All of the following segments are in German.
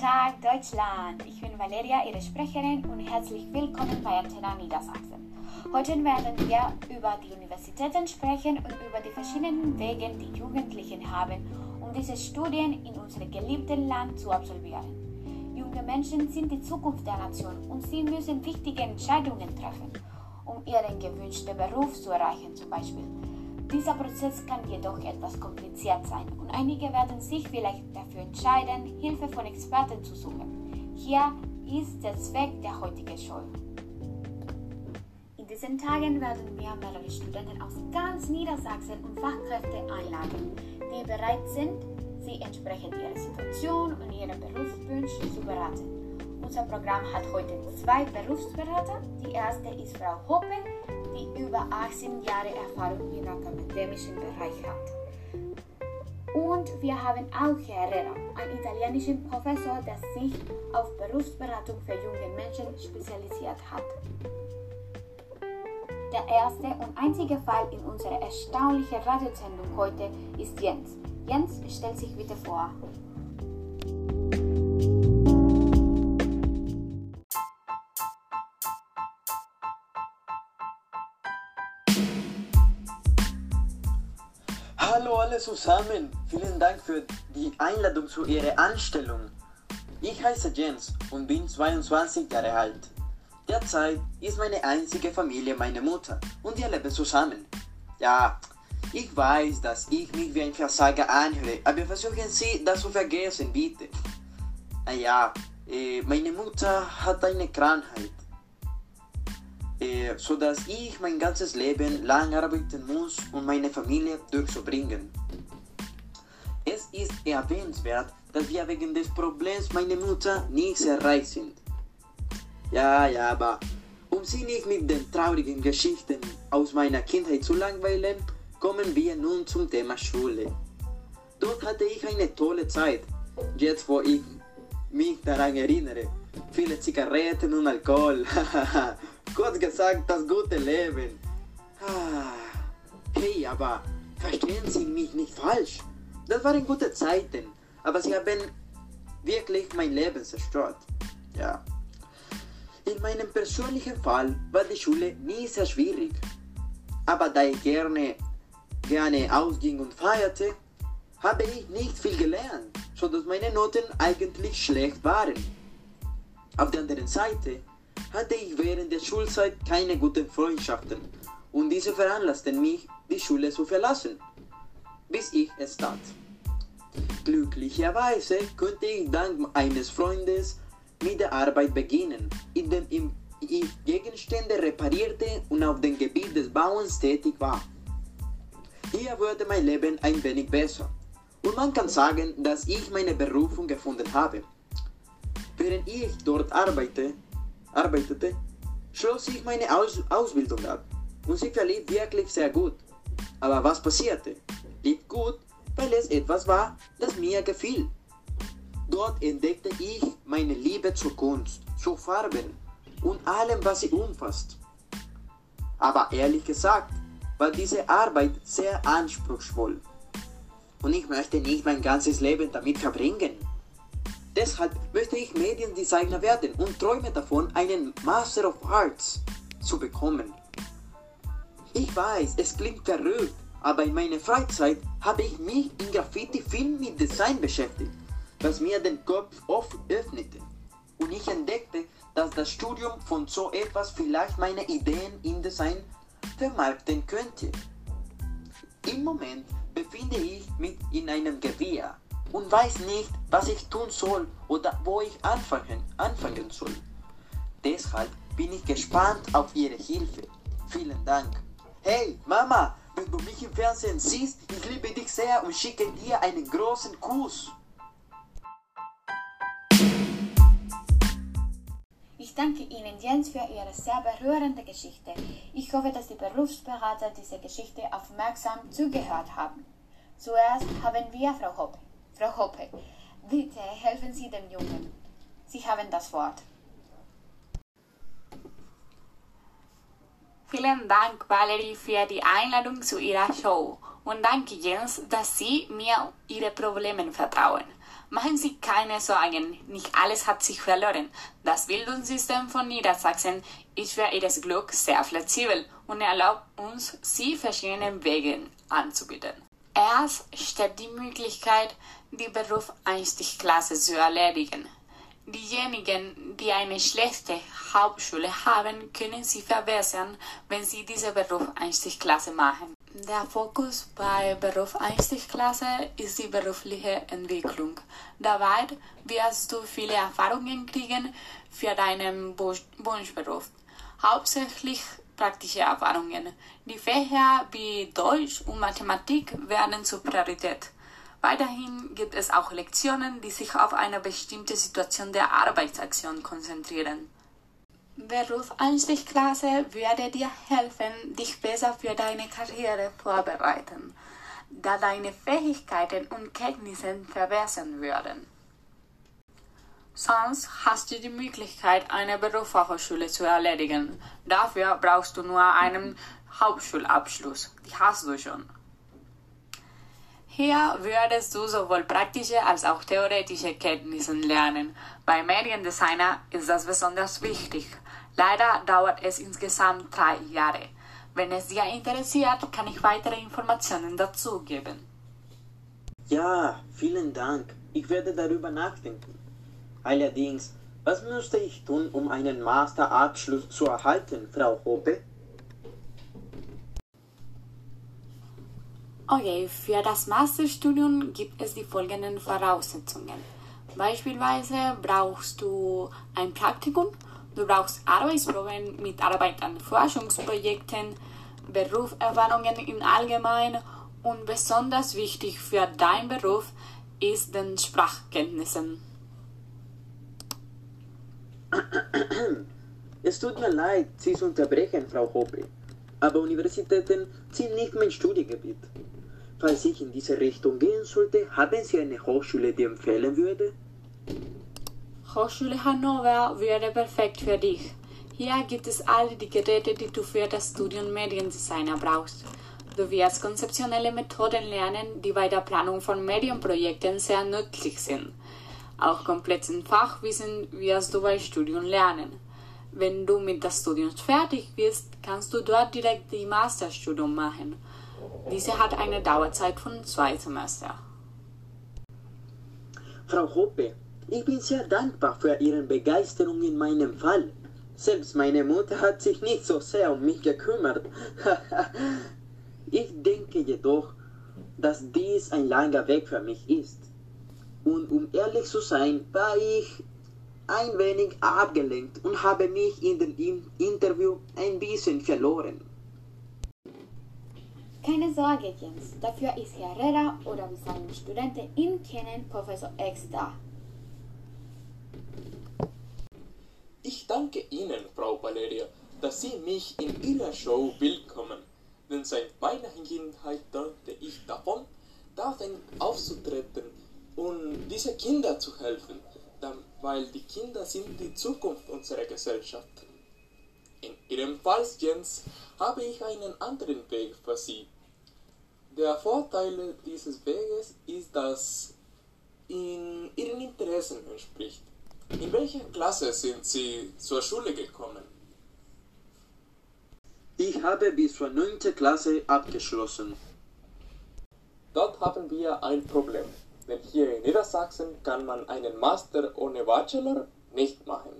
Tag, Deutschland! Ich bin Valeria, Ihre Sprecherin, und herzlich willkommen bei Antena Niedersachsen. Heute werden wir über die Universitäten sprechen und über die verschiedenen Wege, die Jugendlichen haben, um diese Studien in unserem geliebten Land zu absolvieren. Junge Menschen sind die Zukunft der Nation und sie müssen wichtige Entscheidungen treffen, um ihren gewünschten Beruf zu erreichen, zum Beispiel. Dieser Prozess kann jedoch etwas kompliziert sein und einige werden sich vielleicht dafür entscheiden, Hilfe von Experten zu suchen. Hier ist der Zweck der heutigen Show. In diesen Tagen werden wir mehrere Studenten aus ganz Niedersachsen und Fachkräfte einladen, die bereit sind, sie entsprechend ihrer Situation und ihren Berufswünschen zu beraten. Unser Programm hat heute zwei Berufsberater. Die erste ist Frau Hoppe die über 18 Jahre Erfahrung im akademischen Bereich hat. Und wir haben auch Herrera, einen italienischen Professor, der sich auf Berufsberatung für junge Menschen spezialisiert hat. Der erste und einzige Fall in unserer erstaunlichen Radiosendung heute ist Jens. Jens, stell sich bitte vor. Zusammen, vielen Dank für die Einladung zu Ihrer Anstellung. Ich heiße Jens und bin 22 Jahre alt. Derzeit ist meine einzige Familie meine Mutter und wir leben zusammen. Ja, ich weiß, dass ich mich wie ein Versager anhöre, aber versuchen Sie das zu vergessen, bitte. Ja, äh, meine Mutter hat eine Krankheit äh, so dass ich mein ganzes Leben lang arbeiten muss, um meine Familie durchzubringen. Erwähnenswert, dass wir wegen des Problems meiner Mutter nicht sehr reich sind. Ja, ja, aber um Sie nicht mit den traurigen Geschichten aus meiner Kindheit zu langweilen, kommen wir nun zum Thema Schule. Dort hatte ich eine tolle Zeit, jetzt wo ich mich daran erinnere. Viele Zigaretten und Alkohol. Kurz gesagt, das gute Leben. Ah, hey, aber verstehen Sie mich nicht falsch. Das waren gute Zeiten, aber sie haben wirklich mein Leben zerstört. Ja. In meinem persönlichen Fall war die Schule nie sehr schwierig. Aber da ich gerne, gerne ausging und feierte, habe ich nicht viel gelernt, sodass meine Noten eigentlich schlecht waren. Auf der anderen Seite hatte ich während der Schulzeit keine guten Freundschaften und diese veranlassten mich, die Schule zu verlassen, bis ich es tat. Glücklicherweise konnte ich dank eines Freundes mit der Arbeit beginnen, indem ich Gegenstände reparierte und auf dem Gebiet des Bauens tätig war. Hier wurde mein Leben ein wenig besser und man kann sagen, dass ich meine Berufung gefunden habe. Während ich dort arbeite, arbeitete, schloss ich meine Aus Ausbildung ab und sie verlief wirklich sehr gut. Aber was passierte? Lief gut, weil es etwas war, das mir gefiel. Dort entdeckte ich meine Liebe zur Kunst, zu Farben und allem, was sie umfasst. Aber ehrlich gesagt war diese Arbeit sehr anspruchsvoll. Und ich möchte nicht mein ganzes Leben damit verbringen. Deshalb möchte ich Mediendesigner werden und träume davon, einen Master of Arts zu bekommen. Ich weiß, es klingt verrückt, aber in meiner Freizeit habe ich mich in Graffiti viel mit Design beschäftigt, was mir den Kopf oft öffnete. Und ich entdeckte, dass das Studium von so etwas vielleicht meine Ideen im Design vermarkten könnte. Im Moment befinde ich mich in einem Gewirr und weiß nicht, was ich tun soll oder wo ich anfangen, anfangen soll. Deshalb bin ich gespannt auf Ihre Hilfe. Vielen Dank. Hey, Mama, wenn du mich im Fernsehen siehst, ich liebe dich sehr und schicke dir einen großen Kuss. Ich danke Ihnen, Jens, für Ihre sehr berührende Geschichte. Ich hoffe, dass die Berufsberater diese Geschichte aufmerksam zugehört haben. Zuerst haben wir Frau Hoppe. Frau Hoppe, bitte helfen Sie dem Jungen. Sie haben das Wort. Vielen Dank, Valerie, für die Einladung zu Ihrer Show. Und danke Jens, dass Sie mir Ihre Probleme vertrauen. Machen Sie keine Sorgen, nicht alles hat sich verloren. Das Bildungssystem von Niedersachsen ist für Ihres Glück sehr flexibel und erlaubt uns, Sie verschiedene Wege anzubieten. Erst steht die Möglichkeit, die Berufseinstiegsklasse zu erledigen. Diejenigen, die eine schlechte Hauptschule haben, können sie verbessern, wenn sie diese Berufseinstiegsklasse machen. Der Fokus bei Berufseinstiegsklasse ist die berufliche Entwicklung. Dabei wirst du viele Erfahrungen kriegen für deinen Wunschberuf. Hauptsächlich praktische Erfahrungen. Die Fächer wie Deutsch und Mathematik werden zur Priorität. Weiterhin gibt es auch Lektionen, die sich auf eine bestimmte Situation der Arbeitsaktion konzentrieren. Berufseinstiegsklasse würde dir helfen, dich besser für deine Karriere vorbereiten, da deine Fähigkeiten und Kenntnisse verbessern würden. Sonst hast du die Möglichkeit, eine Berufsfachhochschule zu erledigen. Dafür brauchst du nur einen Hauptschulabschluss. Die hast du schon. Hier würdest du sowohl praktische als auch theoretische Kenntnisse lernen. Bei Mediendesigner ist das besonders wichtig. Leider dauert es insgesamt drei Jahre. Wenn es dir interessiert, kann ich weitere Informationen dazu geben. Ja, vielen Dank. Ich werde darüber nachdenken. Allerdings, was müsste ich tun, um einen Masterabschluss zu erhalten, Frau Hoppe? Okay, für das Masterstudium gibt es die folgenden Voraussetzungen. Beispielsweise brauchst du ein Praktikum, du brauchst Arbeitsproben mit Arbeit an Forschungsprojekten, Berufserfahrungen im Allgemeinen und besonders wichtig für deinen Beruf ist den Sprachkenntnissen. Es tut mir leid, Sie zu unterbrechen, Frau Hoppe, aber Universitäten sind nicht mein Studiengebiet. Falls ich in diese Richtung gehen sollte, haben Sie eine Hochschule, die empfehlen würde? Hochschule Hannover wäre perfekt für dich. Hier gibt es alle die Geräte, die du für das Studium Mediendesigner brauchst. Du wirst konzeptionelle Methoden lernen, die bei der Planung von Medienprojekten sehr nützlich sind. Auch komplexen Fachwissen wirst du bei Studium lernen. Wenn du mit dem Studium fertig bist, kannst du dort direkt die Masterstudium machen. Diese hat eine Dauerzeit von zwei Semester. Frau Hoppe, ich bin sehr dankbar für Ihre Begeisterung in meinem Fall. Selbst meine Mutter hat sich nicht so sehr um mich gekümmert. ich denke jedoch, dass dies ein langer Weg für mich ist. Und um ehrlich zu sein, war ich ein wenig abgelenkt und habe mich in dem Interview ein bisschen verloren. Keine Sorge, Jens. Dafür ist Herr Herrera oder wie seine Studenten ihn kennen, Professor X da. Ich danke Ihnen, Frau Valeria, dass Sie mich in Ihrer Show willkommen. Denn seit meiner Kindheit träumte ich davon, darin aufzutreten und diese Kinder zu helfen, weil die Kinder sind die Zukunft unserer Gesellschaft. Fall, Jens, habe ich einen anderen Weg für Sie. Der Vorteil dieses Weges ist, dass in Ihren Interessen entspricht. In welcher Klasse sind Sie zur Schule gekommen? Ich habe bis zur 9. Klasse abgeschlossen. Dort haben wir ein Problem, denn hier in Niedersachsen kann man einen Master ohne Bachelor nicht machen.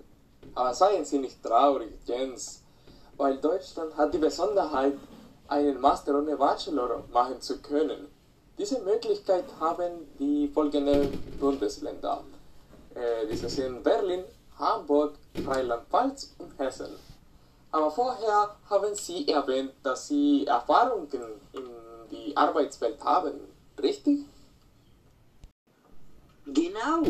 Aber seien Sie nicht traurig, Jens, weil Deutschland hat die Besonderheit, einen Master ohne Bachelor machen zu können. Diese Möglichkeit haben die folgenden Bundesländer. Äh, diese sind Berlin, Hamburg, Rheinland-Pfalz und Hessen. Aber vorher haben Sie erwähnt, dass Sie Erfahrungen in die Arbeitswelt haben, richtig? Genau.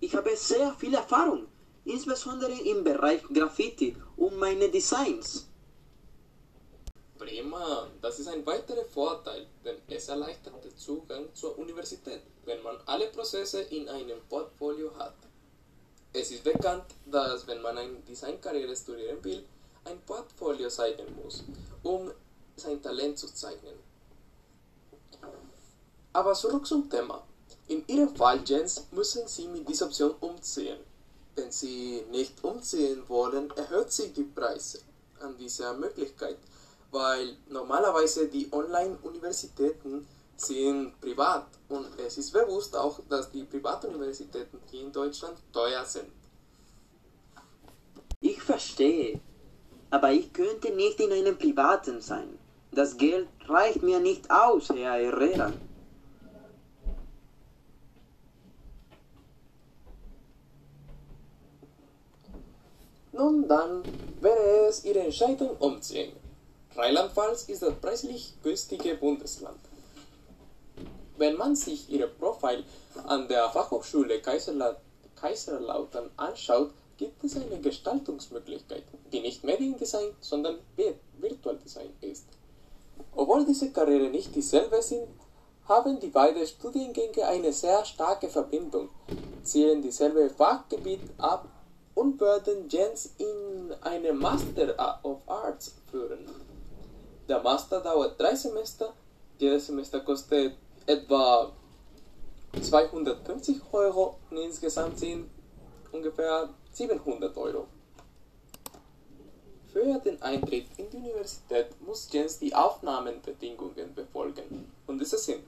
Ich habe sehr viel Erfahrung insbesondere im Bereich Graffiti und meine Designs. Prima, das ist ein weiterer Vorteil, denn es erleichtert den Zugang zur Universität, wenn man alle Prozesse in einem Portfolio hat. Es ist bekannt, dass wenn man eine Designkarriere studieren will, ein Portfolio zeigen muss, um sein Talent zu zeigen. Aber zurück zum Thema. In Ihrem Fall, Jens, müssen Sie mit dieser Option umziehen. Wenn Sie nicht umziehen wollen, erhöht sich die Preise an dieser Möglichkeit, weil normalerweise die Online-Universitäten sind privat und es ist bewusst auch, dass die Privatuniversitäten hier in Deutschland teuer sind. Ich verstehe. Aber ich könnte nicht in einem privaten sein. Das Geld reicht mir nicht aus, Herr Herrera. Nun dann wäre es Ihre Entscheidung umziehen. Rheinland-Pfalz ist das preislich günstige Bundesland. Wenn man sich Ihr Profil an der Fachhochschule Kaiserla Kaiserlautern anschaut, gibt es eine Gestaltungsmöglichkeit, die nicht Mediendesign, sondern Virtual Design ist. Obwohl diese Karriere nicht dieselbe sind, haben die beiden Studiengänge eine sehr starke Verbindung, ziehen dieselbe Fachgebiet ab und werden Jens in eine Master of Arts führen. Der Master dauert drei Semester, jedes Semester kostet etwa 250 Euro und insgesamt sind ungefähr 700 Euro. Für den Eintritt in die Universität muss Jens die Aufnahmebedingungen befolgen und diese sind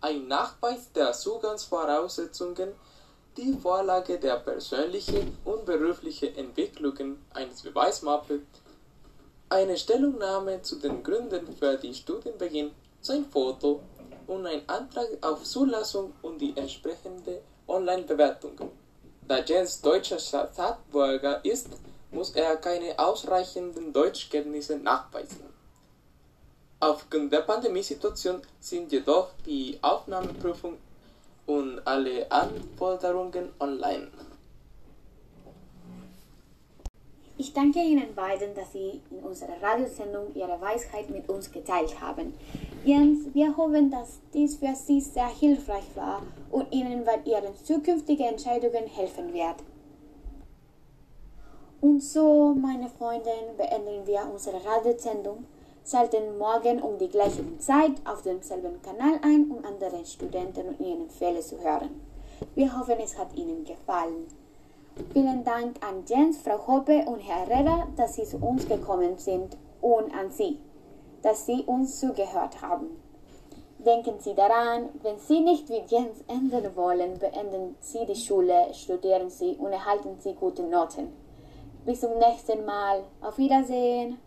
ein Nachweis der Zugangsvoraussetzungen, die Vorlage der persönlichen und beruflichen Entwicklungen eines Beweismappe, eine Stellungnahme zu den Gründen für den Studienbeginn, sein Foto und ein Antrag auf Zulassung und die entsprechende Online-Bewertung. Da Jens deutscher Staatsbürger ist, muss er keine ausreichenden Deutschkenntnisse nachweisen. Aufgrund der Pandemiesituation sind jedoch die Aufnahmeprüfung und alle Anforderungen online. Ich danke Ihnen beiden, dass Sie in unserer Radiosendung Ihre Weisheit mit uns geteilt haben. Jens, wir hoffen, dass dies für Sie sehr hilfreich war und Ihnen bei Ihren zukünftigen Entscheidungen helfen wird. Und so, meine Freunde, beenden wir unsere Radiosendung. Schalten morgen um die gleiche Zeit auf demselben Kanal ein, um andere Studenten und ihre Fälle zu hören. Wir hoffen, es hat Ihnen gefallen. Vielen Dank an Jens, Frau Hoppe und Herr Herrera, dass Sie zu uns gekommen sind und an Sie, dass Sie uns zugehört haben. Denken Sie daran, wenn Sie nicht wie Jens enden wollen, beenden Sie die Schule, studieren Sie und erhalten Sie gute Noten. Bis zum nächsten Mal. Auf Wiedersehen.